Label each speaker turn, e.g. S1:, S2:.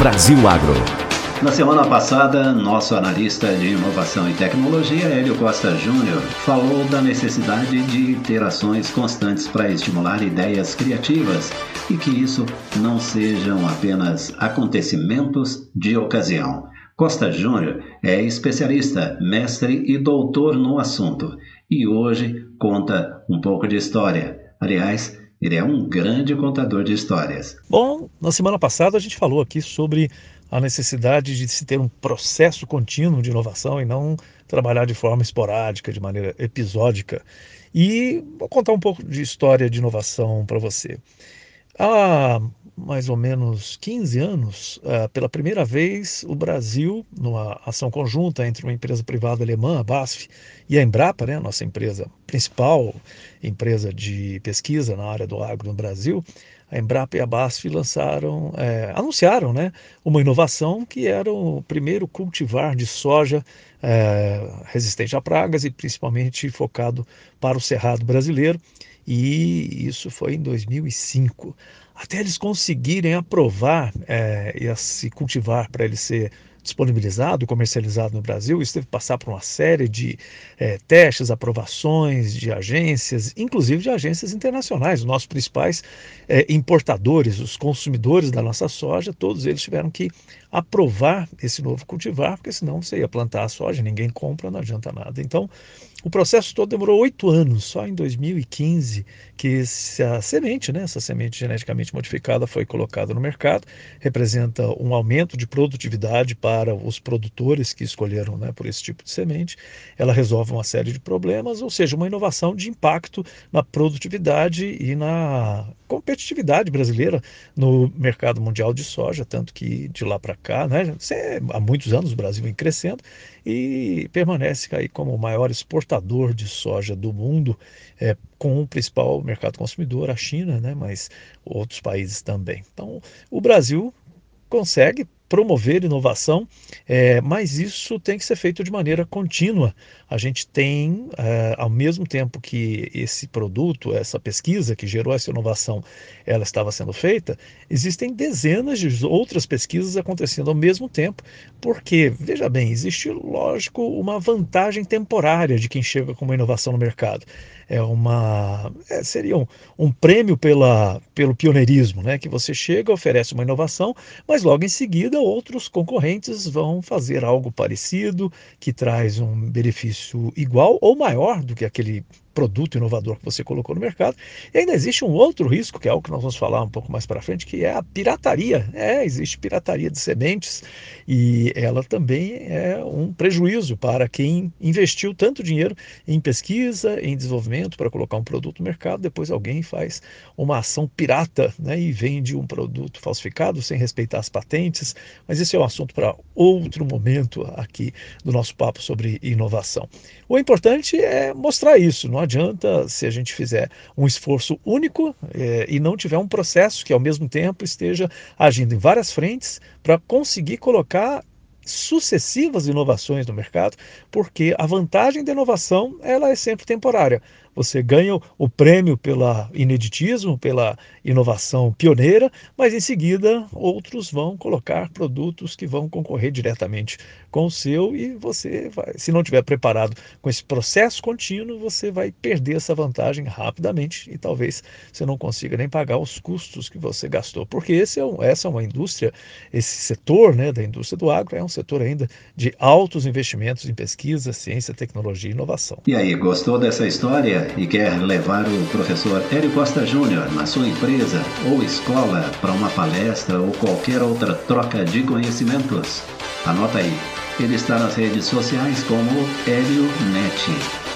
S1: Brasil Agro.
S2: Na semana passada, nosso analista de inovação e tecnologia, Hélio Costa Júnior, falou da necessidade de ter ações constantes para estimular ideias criativas e que isso não sejam apenas acontecimentos de ocasião. Costa Júnior é especialista, mestre e doutor no assunto e hoje conta um pouco de história. Aliás, ele é um grande contador de histórias.
S3: Bom, na semana passada a gente falou aqui sobre a necessidade de se ter um processo contínuo de inovação e não trabalhar de forma esporádica, de maneira episódica. E vou contar um pouco de história de inovação para você. Há mais ou menos 15 anos, eh, pela primeira vez, o Brasil, numa ação conjunta entre uma empresa privada alemã, a BASF, e a Embrapa, né, nossa empresa principal, empresa de pesquisa na área do agro no Brasil, a Embrapa e a BASF lançaram, é, anunciaram né, uma inovação que era o primeiro cultivar de soja é, resistente a pragas e principalmente focado para o cerrado brasileiro. E isso foi em 2005. Até eles conseguirem aprovar é, esse cultivar para ele ser disponibilizado, comercializado no Brasil, isso teve que passar por uma série de é, testes, aprovações de agências, inclusive de agências internacionais. Os nossos principais é, importadores, os consumidores da nossa soja, todos eles tiveram que aprovar esse novo cultivar, porque senão você ia plantar a soja, ninguém compra, não adianta nada. Então, o processo todo demorou oito anos, só em 2015 que a semente, né, essa semente geneticamente modificada foi colocada no mercado, representa um aumento de produtividade para os produtores que escolheram né, por esse tipo de semente. Ela resolve uma série de problemas, ou seja, uma inovação de impacto na produtividade e na competitividade brasileira no mercado mundial de soja, tanto que de lá para cá, né, há muitos anos o Brasil vem crescendo e permanece aí como o maior exportador de soja do mundo, é, com o principal mercado consumidor, a China, né, mas outros países também. Então, o Brasil consegue promover inovação, é, mas isso tem que ser feito de maneira contínua. A gente tem, é, ao mesmo tempo que esse produto, essa pesquisa que gerou essa inovação, ela estava sendo feita, existem dezenas de outras pesquisas acontecendo ao mesmo tempo, porque, veja bem, existe, lógico, uma vantagem temporária de quem chega com uma inovação no mercado. É uma, é, seria um, um prêmio pela, pelo pioneirismo, né? que você chega, oferece uma inovação, mas logo em seguida outros concorrentes vão fazer algo parecido, que traz um benefício igual ou maior do que aquele produto inovador que você colocou no mercado. E ainda existe um outro risco, que é algo que nós vamos falar um pouco mais para frente, que é a pirataria. É, existe pirataria de sementes e ela também é um prejuízo para quem investiu tanto dinheiro em pesquisa, em desenvolvimento para colocar um produto no mercado, depois alguém faz uma ação pirata né, e vende um produto falsificado sem respeitar as patentes. Mas esse é um assunto para outro momento aqui do nosso papo sobre inovação. O importante é mostrar isso, não adianta se a gente fizer um esforço único é, e não tiver um processo que ao mesmo tempo esteja agindo em várias frentes para conseguir colocar sucessivas inovações no mercado, porque a vantagem da inovação ela é sempre temporária. Você ganha o prêmio pela ineditismo, pela inovação pioneira, mas em seguida outros vão colocar produtos que vão concorrer diretamente com o seu e você vai, se não tiver preparado com esse processo contínuo, você vai perder essa vantagem rapidamente e talvez você não consiga nem pagar os custos que você gastou, porque esse é um, essa é uma indústria, esse setor né, da indústria do agro é um setor ainda de altos investimentos em pesquisa, ciência, tecnologia e inovação.
S2: E aí, gostou dessa história? e quer levar o professor Hélio Costa Júnior na sua empresa ou escola para uma palestra ou qualquer outra troca de conhecimentos, anota aí. Ele está nas redes sociais como Hélio Net.